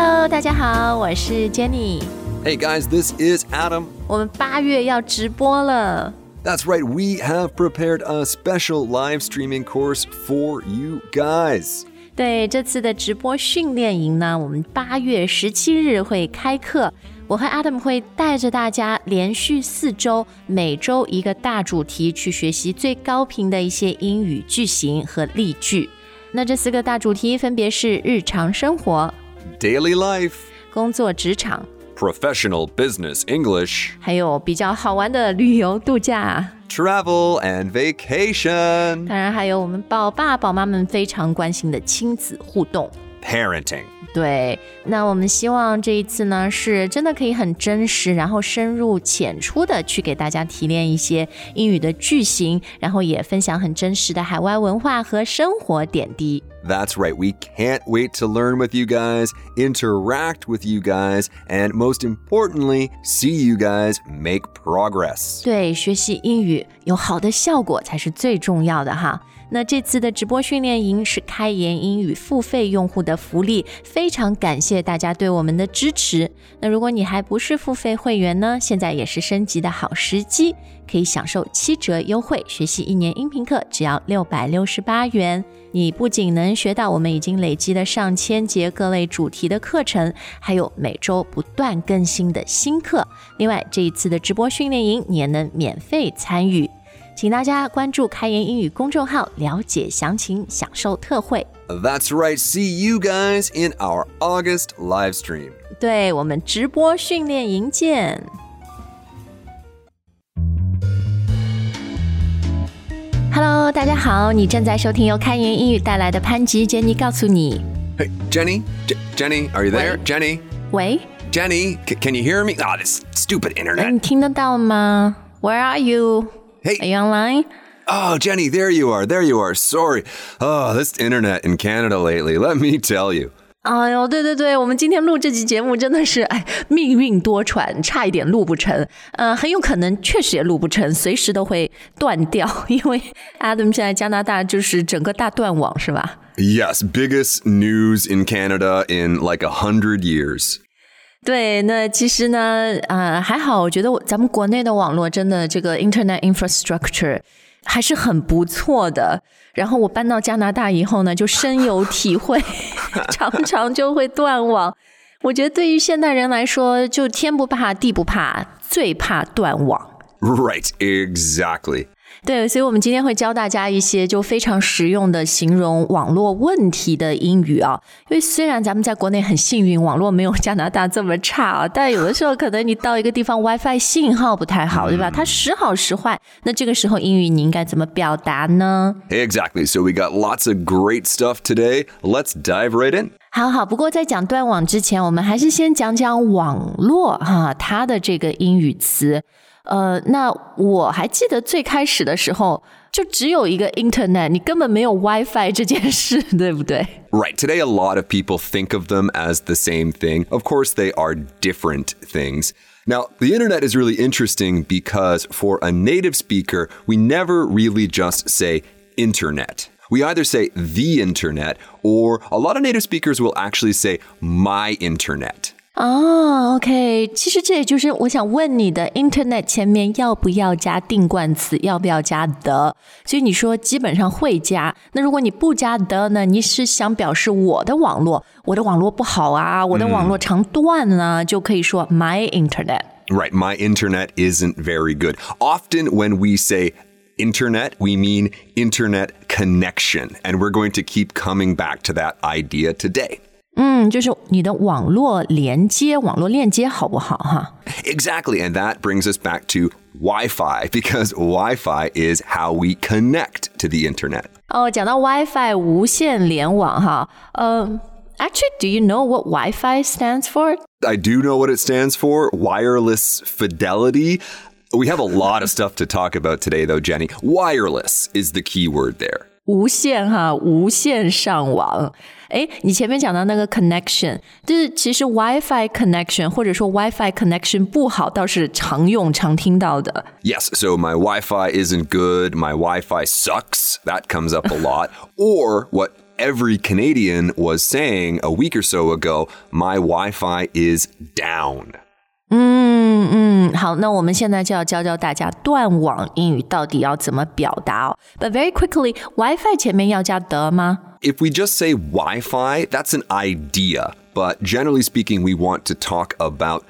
Hello，大家好，我是 Jenny。 Hey guys, this is Adam. 我们八月要直播了， That's right, we have prepared a special live streaming course for you guys. 对这次的直播训练营呢，我们八月十七日会开课。我和 Adam 会带着大家连续四周，每周一个大主题，去学习最高频的一些英语句型和例句。那这四个大主题分别是日常生活、 Daily life, 工作职场， professional business English, 还有比较好玩的旅游度假。 travel, and vacation. 当然还有我们宝爸宝妈们非常关心的亲子互动。 Parenting. 对，那我们希望这一次呢，是真的可以很真实，然后深入浅出的去给大家提炼一些英语的句型，然后也分享很真实的海外文化和生活点滴。 That's right, we can't wait to learn with you guys, interact with you guys, and most importantly, see you guys make progress. 对，学习英语有好的效果才是最重要的哈。 那这次的直播训练营是开言英语付费用户的福利，非常感谢大家对我们的支持。那如果你还不是付费会员呢，现在也是升级的好时机，可以享受七折优惠，学习一年音频课只要六百六十八元。你不仅能学到我们已经累积的上千节各类主题的课程，还有每周不断更新的新课。另外，这一次的直播训练营你也能免费参与。请大家关注开言英语公众号，了解详情，享受特惠。 That's right, see you guys in our August live stream. 对我们直播训练营见。Hello，大家好，你正在收听由开言英语带来的潘吉杰尼告诉你。 Hey, Jenny? J- Jenny, are you there? Wait. Jenny? 喂， Jenny, c- can you hear me? Ah, this stupid 哎， internet. 你听得到吗？Where are you? Are Hey, you online? oh, Jenny, there you are. There you are. Sorry. Oh, this internet in Canada lately, let me tell you. 哎呦，对对对，我们今天录这期节目真的是哎，命运多舛，差一点录不成。呃，很有可能确实也录不成，随时都会断掉，因为 Adam 现在加拿大就是整个大断网，是吧？ Yes, biggest news in Canada in like a hundred years. 对，那其实呢，呃，还好，我觉得咱们国内的网络真的这个 Internet infrastructure 还是很不错的。然后我搬到加拿大以后呢，就深有体会，常常就会断网。我觉得对于现代人来说，就天不怕地不怕，最怕断网。Right, exactly. 对，所以，我们今天会教大家一些就非常实用的形容网络问题的英语啊。因为虽然咱们在国内很幸运，网络没有加拿大这么差啊，但有的时候可能你到一个地方 WiFi 信号不太好，对吧？它时好时坏，那这个时候英语你应该怎么表达呢？Exactly. So we got lots of great stuff today. Let's dive right in. 好好，不过在讲断网之前，我们还是先讲讲网络哈，它的这个英语词。呃，那我还记得最开始的时候，就只有一个 Internet，你根本没有 WiFi 这件事，对不对？ Right. Today, a lot of people think of them as the same thing. Of course, they are different things. Now, the internet is really interesting because for a native speaker, we never really just say internet. We either say the internet or a lot of native speakers will actually say my internet. 哦，OK，其实这也就是我想问你的，Internet 前面要不要加定冠词，要不要加的？所以你说基本上会加。那如果你不加的呢？你是想表示我的网络，我的网络不好啊，我的网络常断啊，就可以说 my Internet。 Right, my internet isn't very good. Often when we say internet, we mean internet connection. And we're going to keep coming back to that idea today. 嗯，就是你的网络连接，网络链接好不好哈？ Exactly. And that brings us back to Wi Fi because Wi Fi is how we connect to the internet. 哦，讲到 WiFi 无线联网哈，呃，Actually, do you know what Wi-Fi stands for? I do know what it stands for wireless fidelity. We have a lot of stuff to talk about today, though, Jenny. Wireless is the key word there. 无线哈，无线上网。 哎，你前面讲到那个 connection，就是其实 WiFi connection 或者说 WiFi connection 不好，倒是常用常听到的。 Yes, so my Wi Fi isn't good, my Wi Fi sucks. That comes up a lot. or what every Canadian was saying a week or so ago, my Wi Fi is down. 嗯嗯，好，那我们现在就要教教大家断网英语到底要怎么表达哦。But very quickly, Wi-Fi 前面要加的吗？ If we just say Wi Fi, that's an idea. But generally speaking, we want to talk about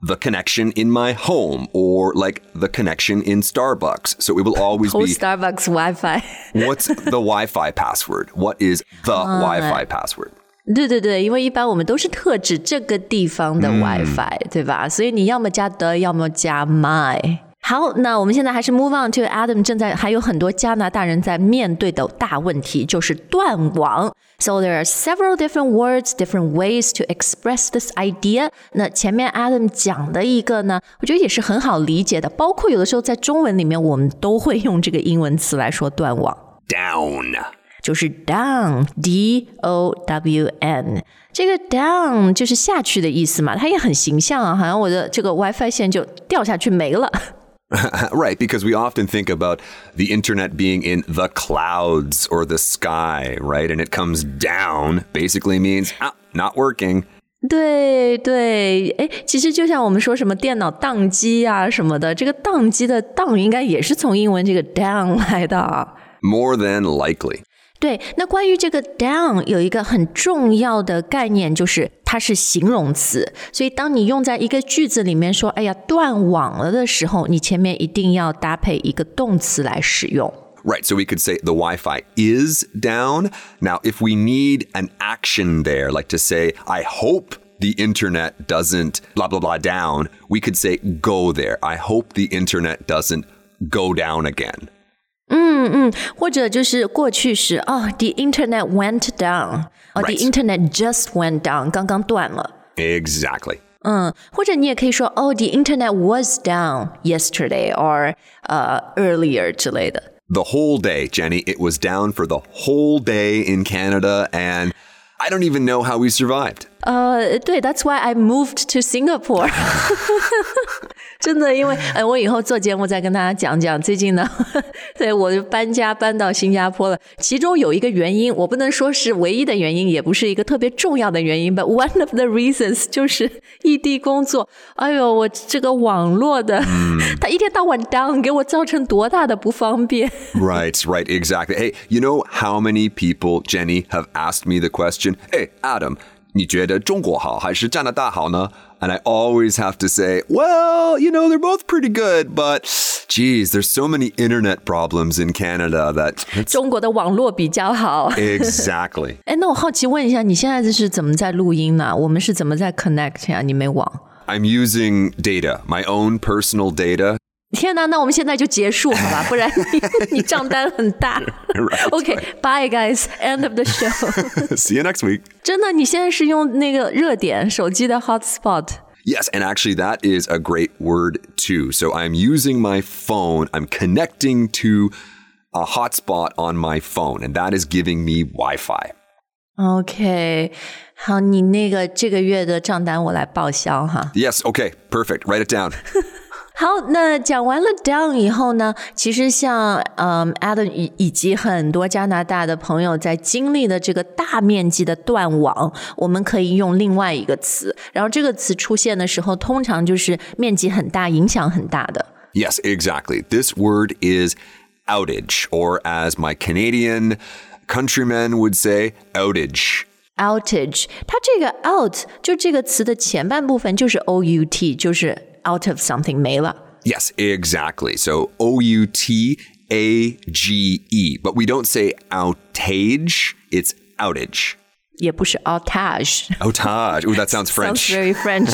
the connection in my home or like the connection in Starbucks. So it will always Oh, be Starbucks Wi-Fi。 what's the Wi Fi password? What is the Wi Fi password? 对对对，因为一般我们都是特指这个地方的 WiFi，、对吧？所以你要么加的，要么加 my。好，那我们现在还是 move on to Adam 正在还有很多加拿大人在面对的大问题，就是断网。So there are several different words, different ways to express this idea。那前面 Adam 讲的一个呢，我觉得也是很好理解的，包括有的时候在中文里面，我们都会用这个英文词来说断网。Down. 就是 down，d o w n。这个 down 就是下去的意思嘛，它也很形象啊，好像我的这个 WiFi 线就掉下去没了。 right, because we often think about the internet being in the clouds or the sky, right? And it comes down basically means ah, not working. 对对，哎，其实就像我们说什么电脑宕机啊什么的，这个宕机的宕应该也是从英文这个 down 来的啊。 More than likely. 对，那关于这个 down 有一个很重要的概念，就是它是形容词，所以当你用在一个句子里面说“哎呀断网了”的时候，你前面一定要搭配一个动词来使用。 Right, so we could say the Wi Fi is down. Now, if we need an action there, like to say, I hope the internet doesn't blah, blah, blah down, we could say go there. I hope the internet doesn't go down again. 或者就是过去时哦，the internet went down，哦、t h e Right. internet just went down，刚刚断了。 Exactly. 嗯，或者你也可以说哦，the internet was down yesterday or 呃、earlier 之类的。 The whole day, Jenny, it was down for the whole day in Canada, and I don't even know how we survived. 呃，对，That's why I moved to Singapore 。真的，因为呃，我以后做节目再跟大家讲讲。最近呢，对我就搬家搬到新加坡了。其中有一个原因，我不能说是唯一的原因，也不是一个特别重要的原因，but one of the reasons 就是异地工作。哎呦，我这个网络的，它一天到晚 down，给我造成多大的不方便。 Right, right, exactly. Hey, you know how many people, Jenny, have asked me the question, Hey, Adam, 你觉得中国好还是加拿大好呢? And I always have to say, well, you know, they're both pretty good, but geez, there's so many internet problems in Canada that. 中国的网络比较好。 exactly. 哎，那我好奇问一下，你现在这是怎么在录音呢？我们是怎么在 connect 呀？你没网？ I'm using data, my own personal data. 天哪，那我们现在就结束好吧？不然你你账单很大。 Right. OK，bye、guys, end of the show 。 See you next week. 真的，你现在是用那个热点手机的 hotspot。 Yes, and actually, that is a great word too. So I'm using my phone, I'm connecting to a hotspot on my phone, and that is giving me Wi Fi. OK，好，你那个这个月的账单我来报销哈。 Yes, okay, perfect. Write it down. 好，那讲完了 down 以后呢，其实像嗯 Adam 以以及很多加拿大的朋友在经历的这个大面积的断网，我们可以用另外一个词，然后这个词出现的时候，通常就是面积很大、影响很大的。 Yes, exactly. This word is outage, or as my Canadian countrymen would say, outage. outage，它这个 out 就这个词的前半部分就是 o u t，就是 out of something 没了。 Yes, exactly. So O U T A G E. But we don't say outage, it's outage. 也不是 outage， Outage. Ooh, that sounds sounds French. very French。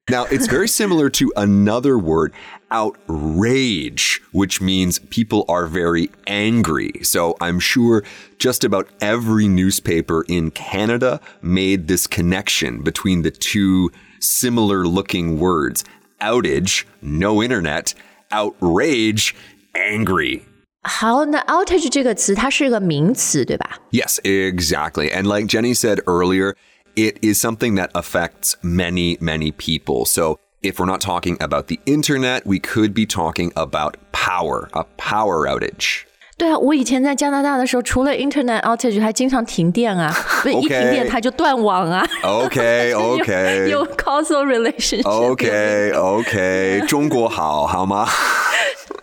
now, it's very similar to another word, outrage, which means people are very angry. So I'm sure just about every newspaper in Canada made this connection between the two similar looking words outage, no internet, outrage, angry. 好，那 outage 这个词它是个名词，对吧？ Yes, exactly. And like Jenny said earlier, it is something that affects many, many people. So if we're not talking about the internet, we could be talking about power, a power outage. 对啊，我以前在加拿大的时候，除了 Internet outage，还经常停电啊，不是一停电它就断网啊。 Okay, 有 okay. 有 causal relationship。 Okay, okay. 中国好，好吗？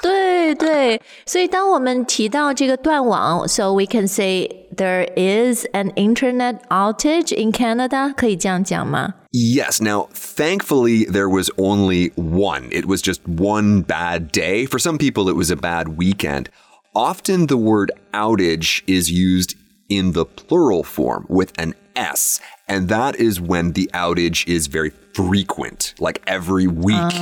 对对，所以当我们提到这个断网，so we can say there is an internet outage in Canada，可以这样讲吗？ Yes. Now, thankfully, there was only one. It was just one bad day. For some people, it was a bad weekend. Often the word outage is used in the plural form with an S, and that is when the outage is very frequent, like every week.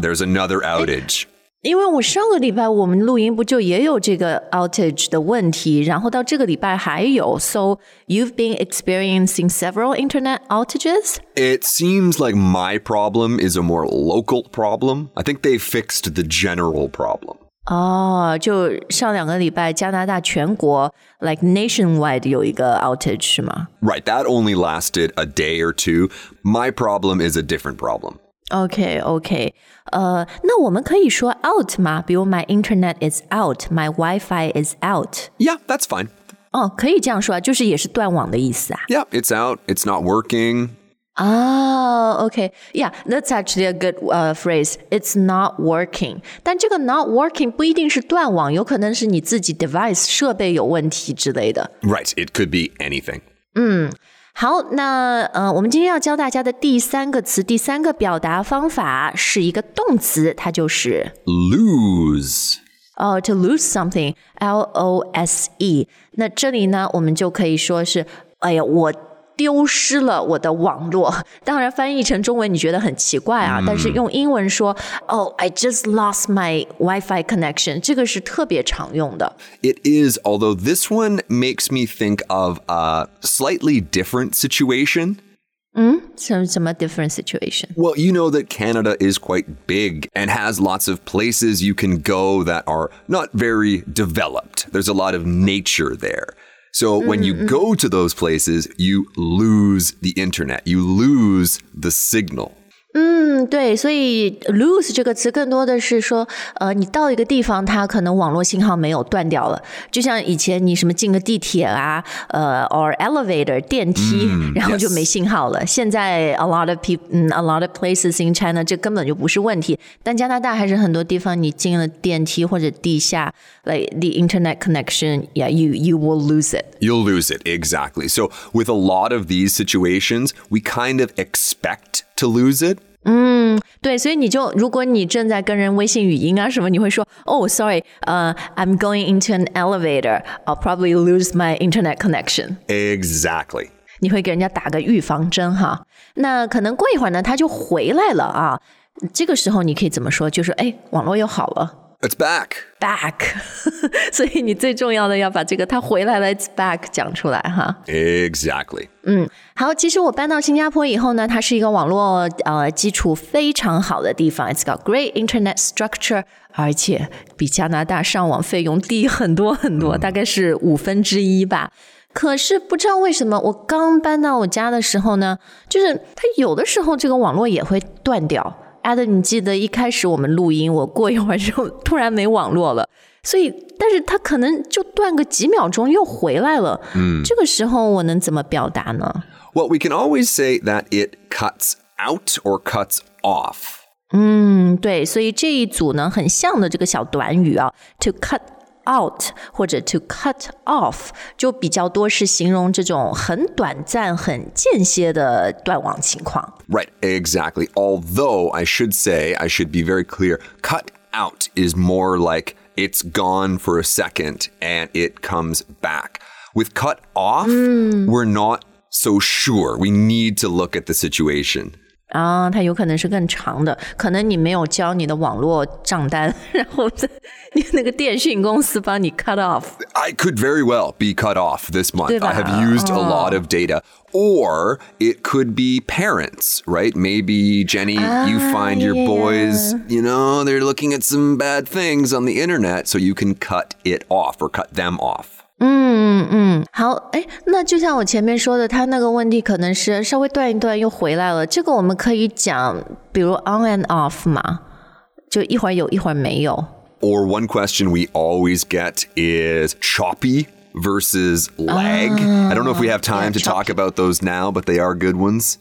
There's another outage. 因为我上个礼拜我们录音不就也有这个 outage 的问题，然后到这个礼拜还有，so you've been experiencing several internet outages。 It seems like my problem is a more local problem. I think they fixed the general problem. 哦，就上两个礼拜加拿大全国 like nationwide 有一个 outage 是吗？ Right, that only lasted a day or two. My problem is a different problem. OK OK，呃，那我们可以说 out 吗？比如 My internet is out，My WiFi is out。 Yeah, that's fine. 哦，可以这样说啊，就是也是断网的意思啊。 Yeah, it's out. It's not working. 啊、o k y e a h that's actually a good uh, phrase. It's not working. 但这个 not working 不一定是断网，有可能是你自己 device 设备有问题之类的。 Right, it could be anything. 好，那呃，我们今天要教大家的第三个词，第三个表达方法是一个动词，它就是 Lose. 哦、t o lose something，L O S E。那这里呢，我们就可以说是，哎呀，我 丢失了我的网络。当然，翻译成中文你觉得很奇怪啊，但是用英文说，哦，I just lost my WiFi connection，这个是特别常用的。 It is, although this one makes me think of a slightly different situation. 什什么 different situation？ Well, you know that Canada is quite big and has lots of places you can go that are not very developed. There's a lot of nature there. So when you mm-hmm, mm-hmm. go to those places, you lose the internet, you lose the signal. 嗯，对，所以 lose 这个词更多的是说，呃，你到一个地方，它可能网络信号没有断掉了，就像以前你什么进个地铁啊，呃，or elevator 电梯，然后就没信号了。现在 a lot of people，嗯，a lot of places in China，这根本就不是问题。但加拿大还是很多地方，你进了电梯或者地下，like the internet connection，yeah，you you will lose it。 You'll lose it, exactly. So, with a lot of these situations, we kind of expect to lose it. 对，所以你就如果你正在跟人微信语音啊什么，你会说，Oh, sorry, 呃、I'm going into an elevator. I'll probably lose my internet connection. Exactly. 你会给人家打个预防针哈。那可能过一会儿呢，他就回来了啊。这个时候你可以怎么说？就是哎，网络又好了。It's back. Back，所以你最重要的要把这个它回来了，it's back 讲出来哈。Exactly. 嗯好，其实我搬到新加坡以后呢，它是一个网络呃基础非常好的地方，It's got great internet structure，而且比加拿大上网费用低很多很多，大概是五分之一吧。可是不知道为什么，我刚搬到我家的时候呢，就是它有的时候这个网络也会断掉。Adam，你记得一开始我们录音，我过一会儿就突然没网络了，所以，但是他可能就断个几秒钟又回来了。嗯，这个时候我能怎么表达呢？Well, we can always say that it cuts out or cuts off. 嗯，对，所以这一组呢，很像的这个小短语啊，to cut out 或者 to cut off，就比较多是形容这种很短暂、很间歇的断网情况。 Right, exactly. Although I should say, I should be very clear, cut out is more like it's gone for a second and it comes back. With cut off, we're not so sure. We need to look at the situation. 啊，它有可能是更长的，可能你没有交你的网络账单，然后在你那个电讯公司帮你 cut off。 I could very well be cut off this month. I have 对吧？ used a lot of data. Or it could be parents, right? Maybe, Jenny, you find your yeah. boys, you know, they're looking at some bad things on the internet, so you can cut it off or cut them off. 好，哎，那就像我前面说的，他那个问题可能是稍微断一断又回来了，这个我们可以讲，比如 on and off 嘛，就一会儿有一会儿没有。 Or one question we always get is choppy versus lag. I don't know if we have time to talk about those now, but they are good ones.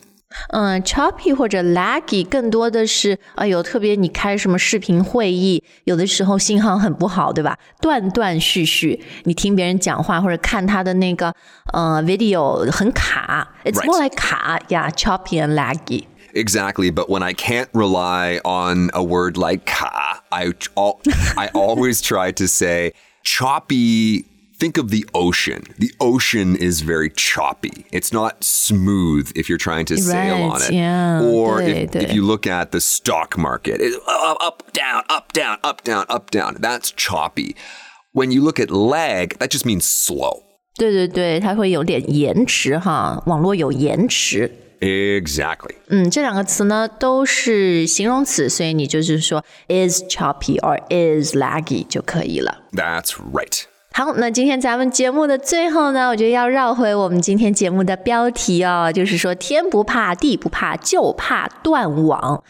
嗯，choppy 或者 laggy 更多的是，哎呦，特别你开什么视频会议，有的时候信号很不好，对吧？断断续续，你听别人讲话或者看他的那个呃 video 很卡，it's more like 卡，yeah，choppy and laggy。 Exactly, but when I can't rely on a word like ka, I al- I always try to say choppy. Think of the ocean. The ocean is very choppy. It's not smooth if you're trying to sail Right, on it. yeah, or 对， if, 对。 if you look at the stock market, it's up, up, down, up, down, up, down, up, down. That's choppy. When you look at lag, that just means slow. 对对对，它会有点延迟哈，网络有延迟。 Exactly. 嗯，这两个词呢都是形容词，所以你就是说 is choppy or is laggy 就可以了。 That's right. 好，那今天咱们节目的最后呢，我觉得要绕回我们今天节目的标题哦，就是说天不怕地不怕，就怕断网。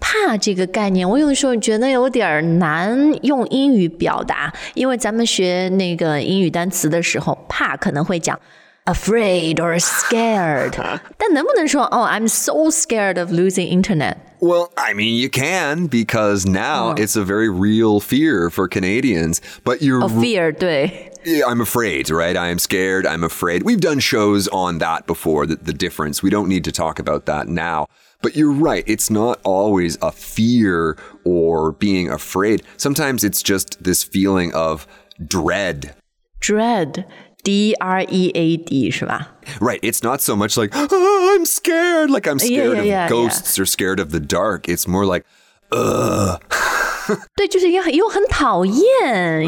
怕这个概念，我有的时候觉得有点难用英语表达，因为咱们学那个英语单词的时候，怕可能会讲 afraid or scared，但能不能说哦，I'm so scared of losing internet？ Well, I mean, you can because now it's a very real fear for Canadians. But you're, of fear，对， Yeah, I'm afraid, right? I am scared. I'm afraid. We've done shows on that before, the, the difference. We don't need to talk about that now. But you're right. It's not always a fear or being afraid. Sometimes it's just this feeling of dread. dread。 D R E A D 是吧？ Right. It's not so much like, "Ah, I'm scared, like I'm scared yeah, of yeah, ghosts or scared of the dark. It's more like, ugh. 对，就是又又很讨厌，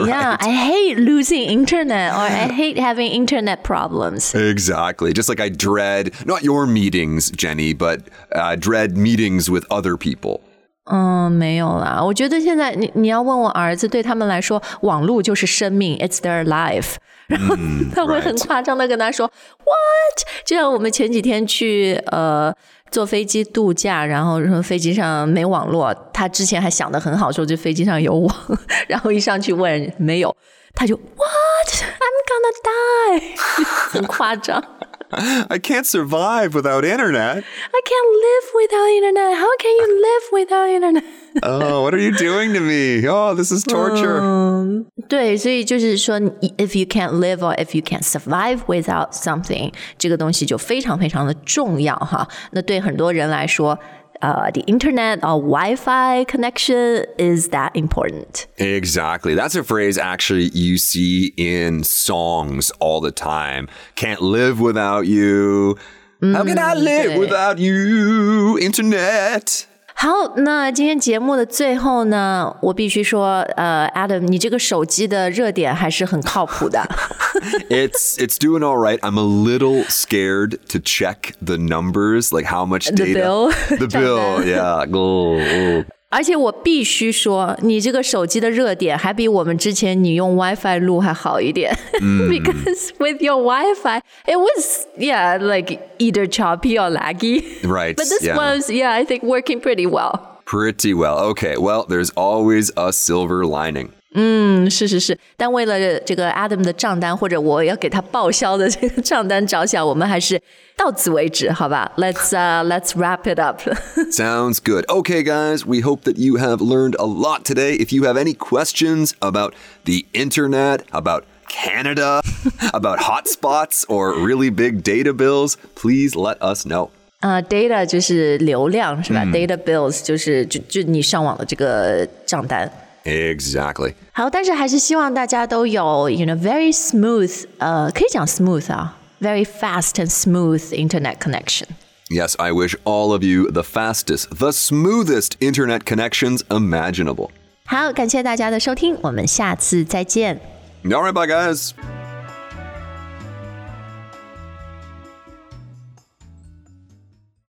Yeah, I hate losing internet or I hate having internet problems. Exactly. Just like I dread, not your meetings, Jenny, but uh, dread meetings with other people. 嗯，没有啦。我觉得现在你你要问我儿子，对他们来说，网络就是生命，It's their life。然后他会很夸张的跟他说、What？就像我们前几天去呃坐飞机度假，然后说飞机上没网络，他之前还想的很好，说这飞机上有网，然后一上去问没有，他就 What？I'm gonna die，很夸张。I can't survive without internet. I can't live without internet. How can you live without internet? Oh, what are you doing to me? Oh, this is torture. 对，所以就是说你，if you can't live or if you can't survive without something，这个东西就非常非常的重要哈。那对很多人来说， uh, 呃、t h e internet or Wi-Fi connection is that important. Exactly. That's a phrase actually you see in songs all the time. Can't live without you. How can I mm, live without you? Internet. 好，那今天节目的最后呢，我必须说，呃，Adam，你这个手机的热点还是很靠谱的。 It's it's doing all right. I'm a little scared to check the numbers, like how much The data. bill. The bill, yeah. Oh, oh. 而且我必须说，你这个手机的热点还比我们之前你用 WiFi 录还好一点。Because with your Wi-Fi, it was yeah like either choppy or laggy. Right, But this yeah. was yeah I think working pretty well. Pretty well. Okay. Well, there's always a silver lining. 嗯，是是是，但为了这个 Adam 的账单或者我要给他报销的这个账单着想，我们还是到此为止，好吧？Let's uh let's wrap it up. Sounds good. Okay, guys, we hope that you have learned a lot today. If you have any questions about the internet, about Canada, about hotspots, or really big data bills, please let us know. 啊、d a t a 就是流量是吧、d a t a bills 就是就就你上网的这个账单。 Exactly. 好，但是还是希望大家都有，you know very smooth，呃，可以讲 smooth 啊，very fast and smooth internet connection。 Yes, I wish all of you the fastest, the smoothest internet connections imaginable. 好，感谢大家的收听，我们下次再见。 All right, bye, guys.